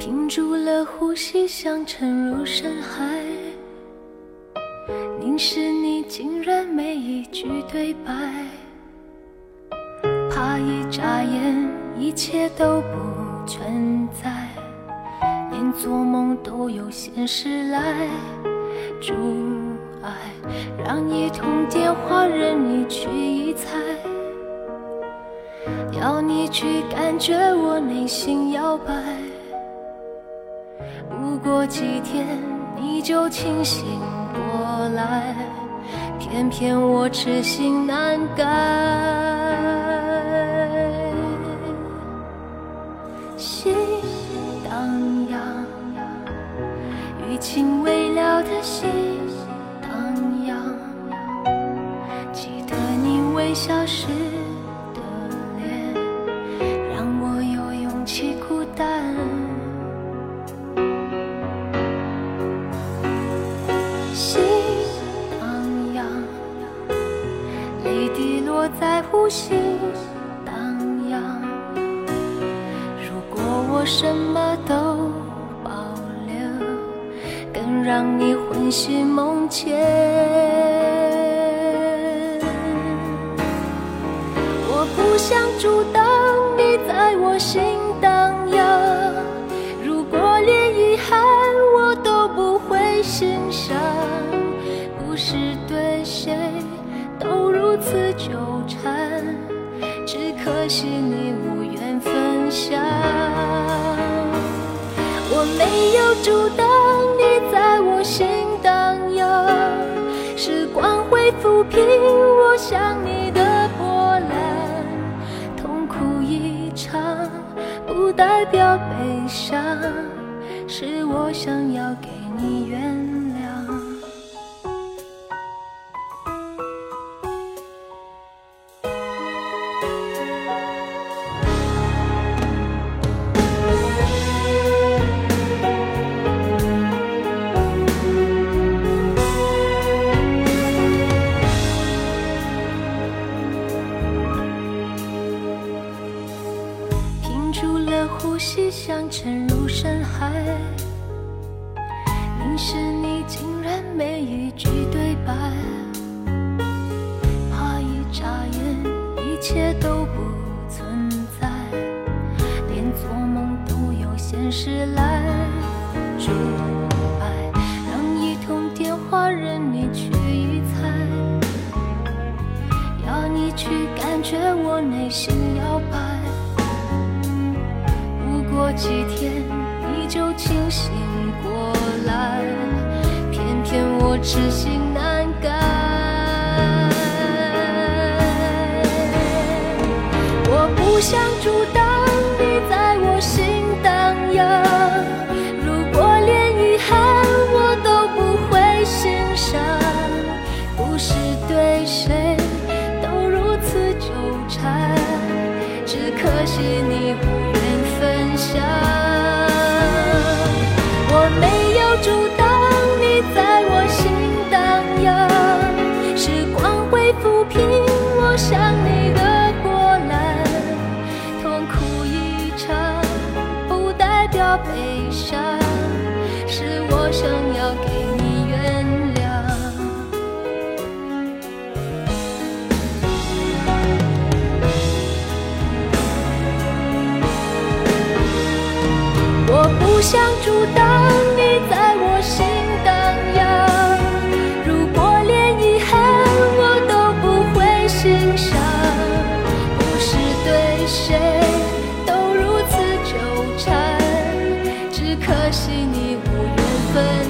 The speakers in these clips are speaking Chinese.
屏住了呼吸想沉入深海，凝视你，竟然没一句对白。怕一眨眼，一切都不存在，连做梦都有现实来阻碍，让一通电话任你去臆猜，要你去感觉我内心摇摆。几天你就清醒过来，偏偏我痴心难改。不想阻挡你在我心荡漾。如果连遗憾我都不会欣赏，不是对谁都如此纠缠。只可惜你无缘分享，我没有阻挡你在我心荡漾，时光会抚平我想你代表悲伤，是我想要给你原。去感觉我内心摇摆。不过几天你就清醒过来偏偏我痴心难改。我不想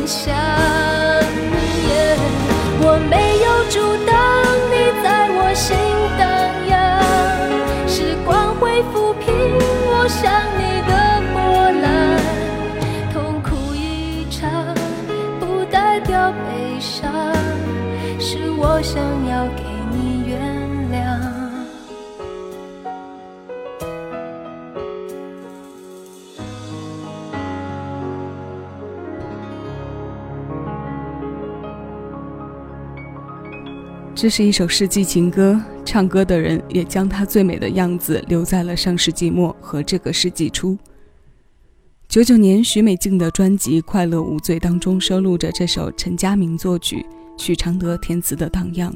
想。这是一首世纪情歌，唱歌的人也将他最美的样子留在了上世纪末和这个世纪初。九九年，许美静的专辑《快乐无罪》当中收录着这首陈佳明作曲、许常德填词的《荡漾》。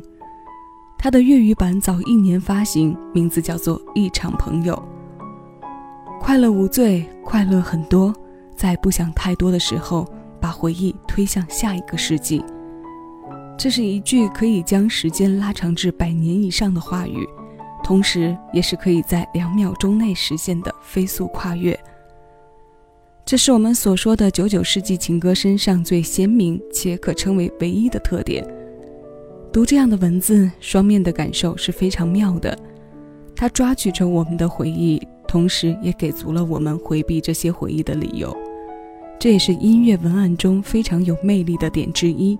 它的粤语版早一年发行，名字叫做《一场朋友》。快乐无罪，快乐很多，在不想太多的时候，把回忆推向下一个世纪。这是一句可以将时间拉长至百年以上的话语，同时也是可以在两秒钟内实现的飞速跨越。这是我们所说的九九世纪情歌身上最鲜明且可称为唯一的特点。读这样的文字，双面的感受是非常妙的。它抓取着我们的回忆，同时也给足了我们回避这些回忆的理由。这也是音乐文案中非常有魅力的点之一。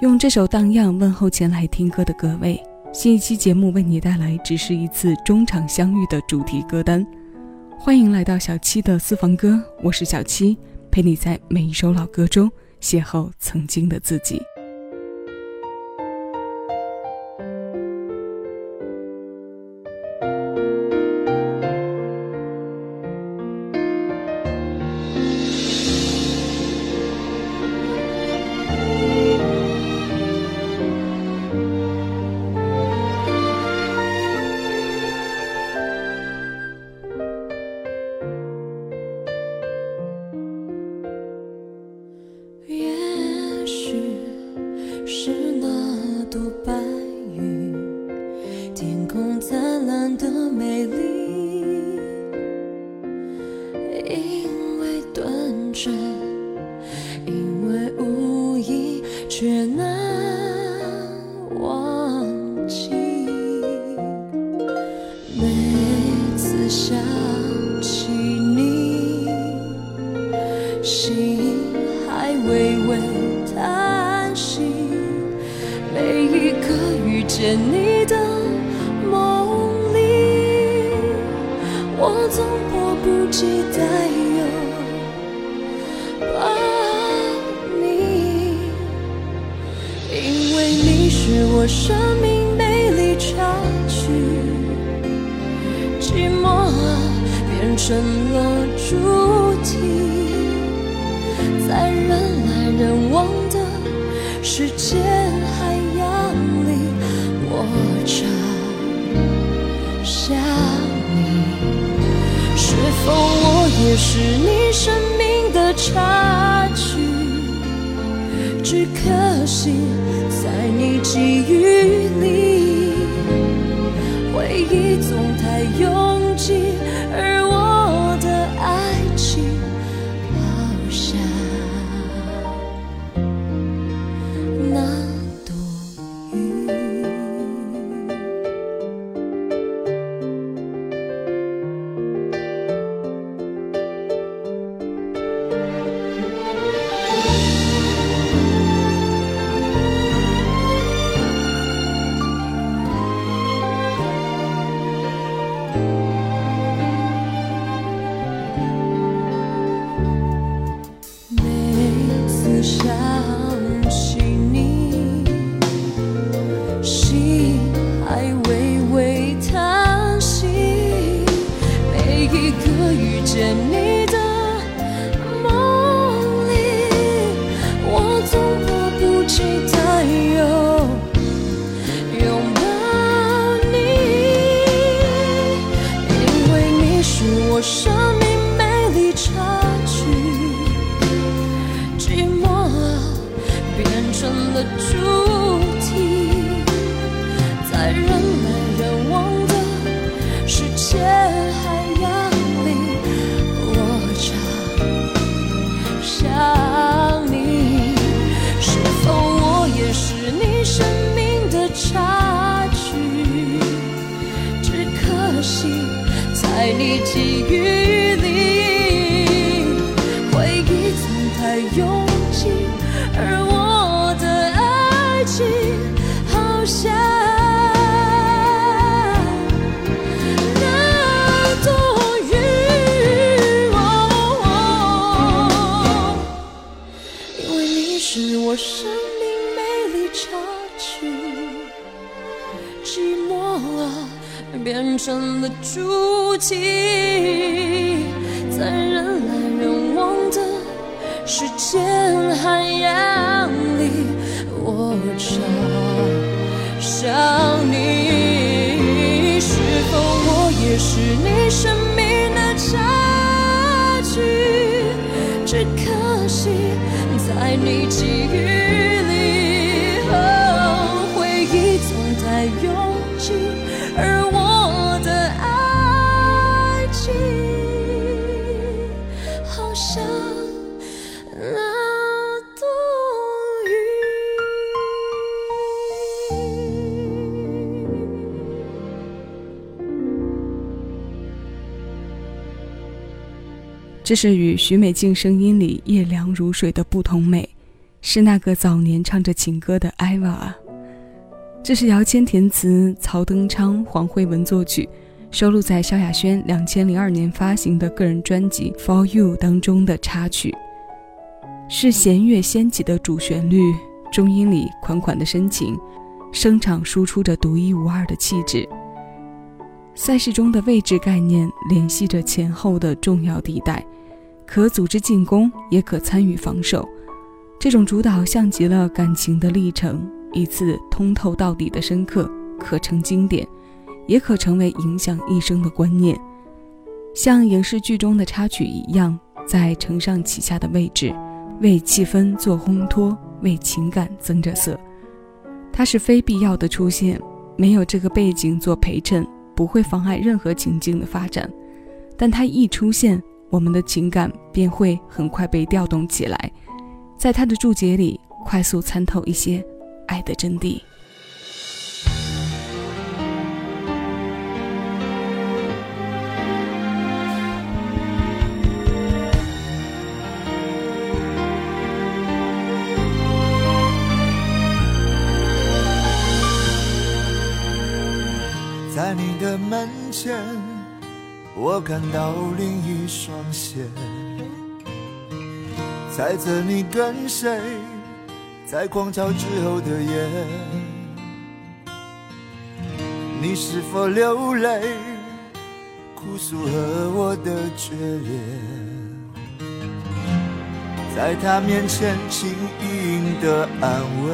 用这首《荡漾》问候前来听歌的各位。新一期节目为你带来只是一次中场相遇的主题歌单。欢迎来到小七的私房歌，我是小七，陪你在每一首老歌中邂逅曾经的自己。总迫不及待拥抱你因为你是我生忆总太拥挤。而你给予这是与许美静声音里夜凉如水的不同美，是那个早年唱着情歌的艾娃啊。这是姚谦填词，曹登昌、黄慧文作曲，收录在萧亚轩两千零二年发行的个人专辑《For You》当中的插曲，是弦乐掀起的主旋律，中音里款款的深情，声场输出着独一无二的气质。赛事中的位置概念联系着前后的重要地带，可组织进攻，也可参与防守。这种主导像极了感情的历程，一次通透到底的深刻，可成经典，也可成为影响一生的观念。像影视剧中的插曲一样，在承上启下的位置，为气氛做烘托，为情感增着色。它是非必要的出现，没有这个背景做陪衬。不会妨碍任何情境的发展，但它一出现，我们的情感便会很快被调动起来，在他的注解里快速参透一些爱的真谛。在你的门前，我看到另一双鞋，猜测你跟谁在狂潮之后的夜，你是否流泪，哭诉和我的决裂，在他面前轻盈的安慰。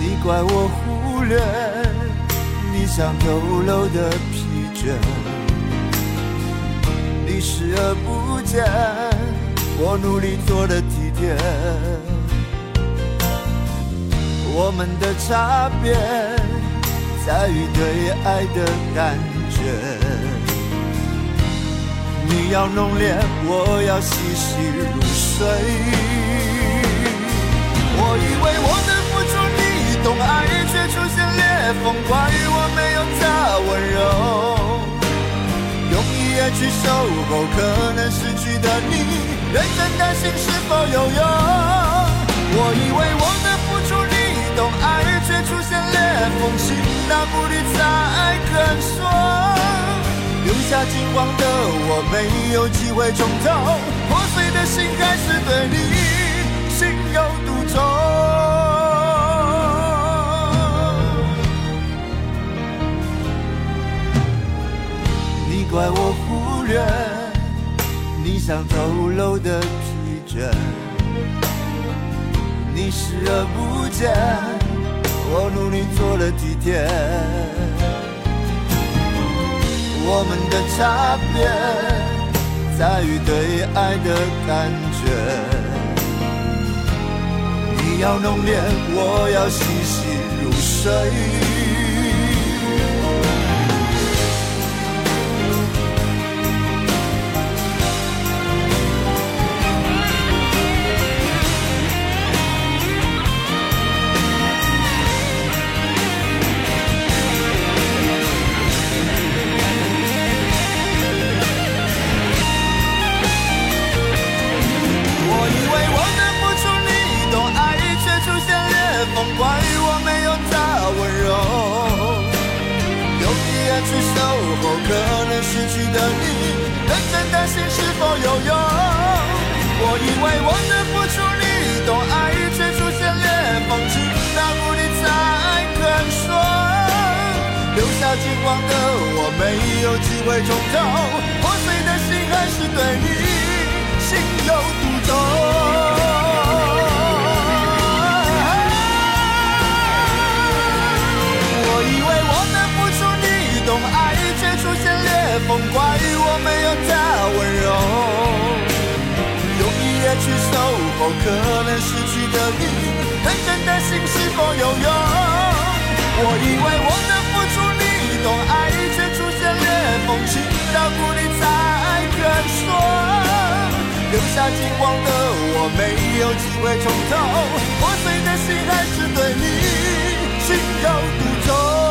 你怪我忽略你想透露的疲倦，你视而不见我努力做的体贴。我们的差别在于对爱的感觉，你要浓烈，我要细细入睡。我以为我能懂爱，却出现裂缝，怪我没有他温柔。用一夜去守候，可能失去的你，认真担心是否有用。我以为我能付出你懂爱，却出现裂缝，心那不理才肯说。留下金黄的我，没有机会重头，破碎的心还是对你你想透露的疲倦，你视而不见我努力做了体贴。我们的差别在于对爱的感觉。你要浓烈，我要细细入睡。守候，可能失去的你，真的心是否有用？我以为我能付出你懂爱，却出现裂缝，请照顾你才肯说。留下金光的我没有机会重头，破碎的心还是对你情有独钟。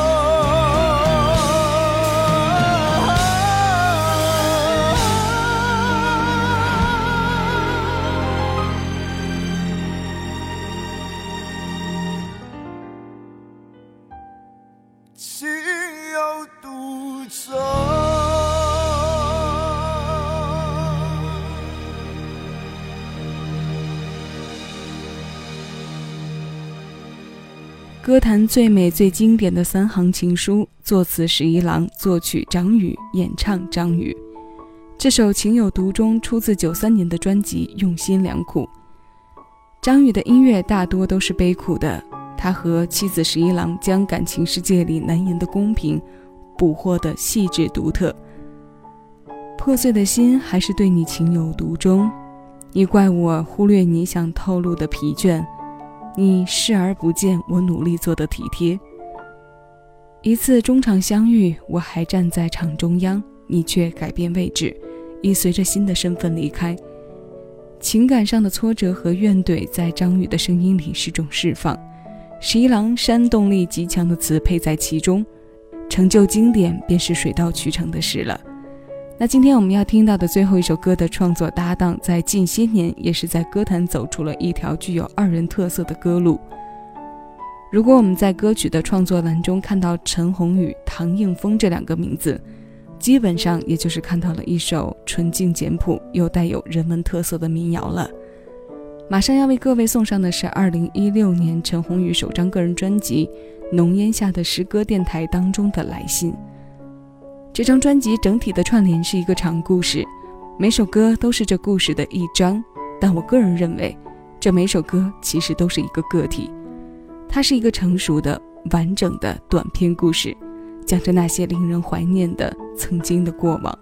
歌坛最美最经典的三行情书，作词十一郎，作曲张宇，演唱张宇。这首情有独钟出自九三年的专辑《用心良苦》。张宇的音乐大多都是悲苦的，他和妻子十一郎将感情世界里难言的公平捕获的细致独特。破碎的心还是对你情有独钟，你怪我忽略你想透露的疲倦。你视而不见我努力做的体贴。一次中场相遇，我还站在场中央，你却改变位置，已随着新的身份离开。情感上的挫折和怨怼，在张宇的声音里是种释放。十一郎煽动力极强的词配在其中，成就经典便是水到渠成的事了。那今天我们要听到的最后一首歌的创作搭档，在近些年也是在歌坛走出了一条具有二人特色的歌路。如果我们在歌曲的创作栏中看到陈鸿宇、唐映枫这两个名字，基本上也就是看到了一首纯净简朴又带有人文特色的民谣了。马上要为各位送上的是2016年陈鸿宇首张个人专辑《浓烟下的诗歌电台》当中的来信。这张专辑整体的串联是一个长故事，每首歌都是这故事的一章。但我个人认为，这每首歌其实都是一个个体，它是一个成熟的、完整的短篇故事，讲着那些令人怀念的曾经的过往。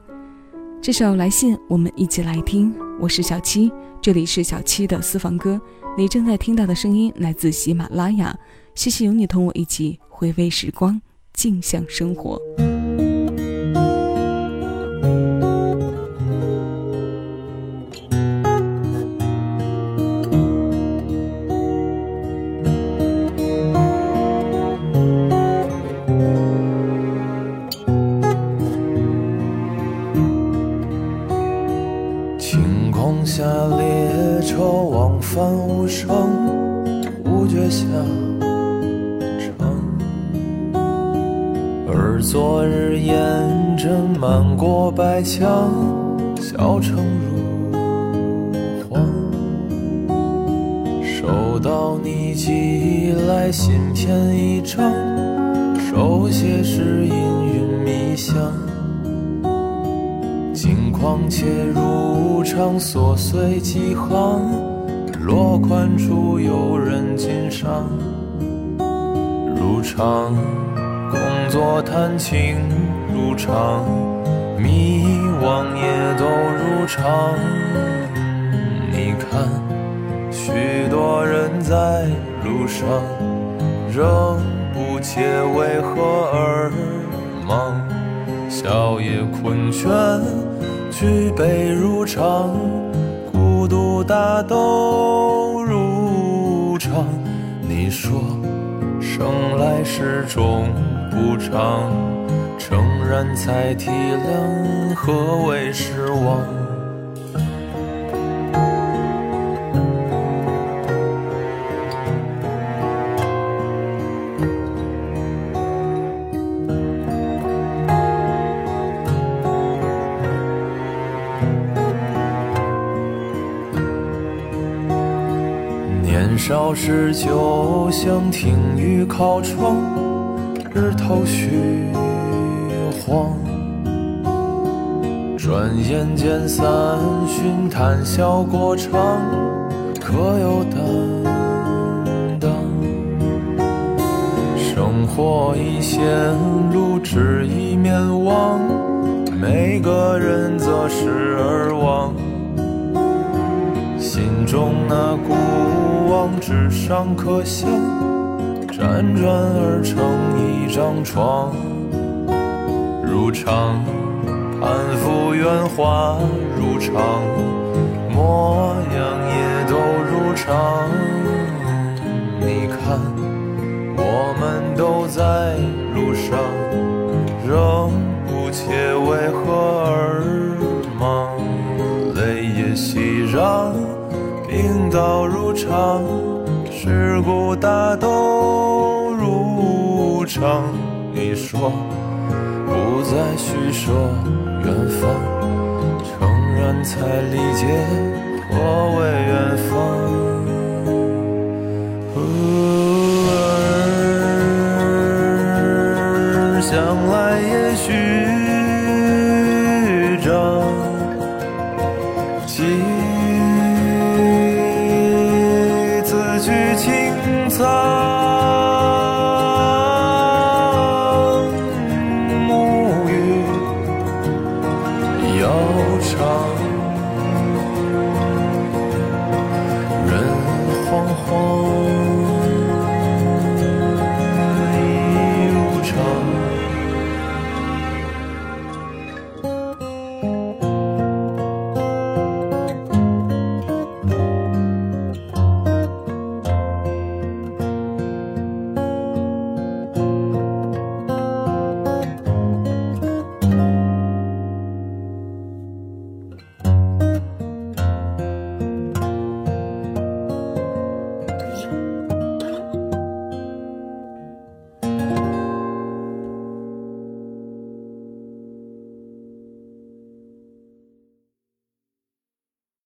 这首来信，我们一起来听。我是小七，这里是小七的私房歌。你正在听到的声音来自喜马拉雅。谢谢有你同我一起回味时光，静享生活。况且如常，琐碎几行，落款处有人欣赏。如常工作谈情，如常迷惘也都如常。你看，许多人在路上，仍不解为何而忙。笑也困倦，举杯如常，孤独大都如常。你说生来时终不长，诚然才体谅何为失望。年少时就想听雨靠窗，日头虚晃。转眼间三巡谈笑过场，可有担当？生活已陷入只一面望，每个人择时而忘。中那古往纸上刻下，辗转而成一张床，如常。攀附圆滑如常，模样也都如常。你看，我们都在路上，仍不切为何而忙？泪也熙攘，病倒如常，事故大都如常。你说，不再叙说。远方，诚然才理解何为远方。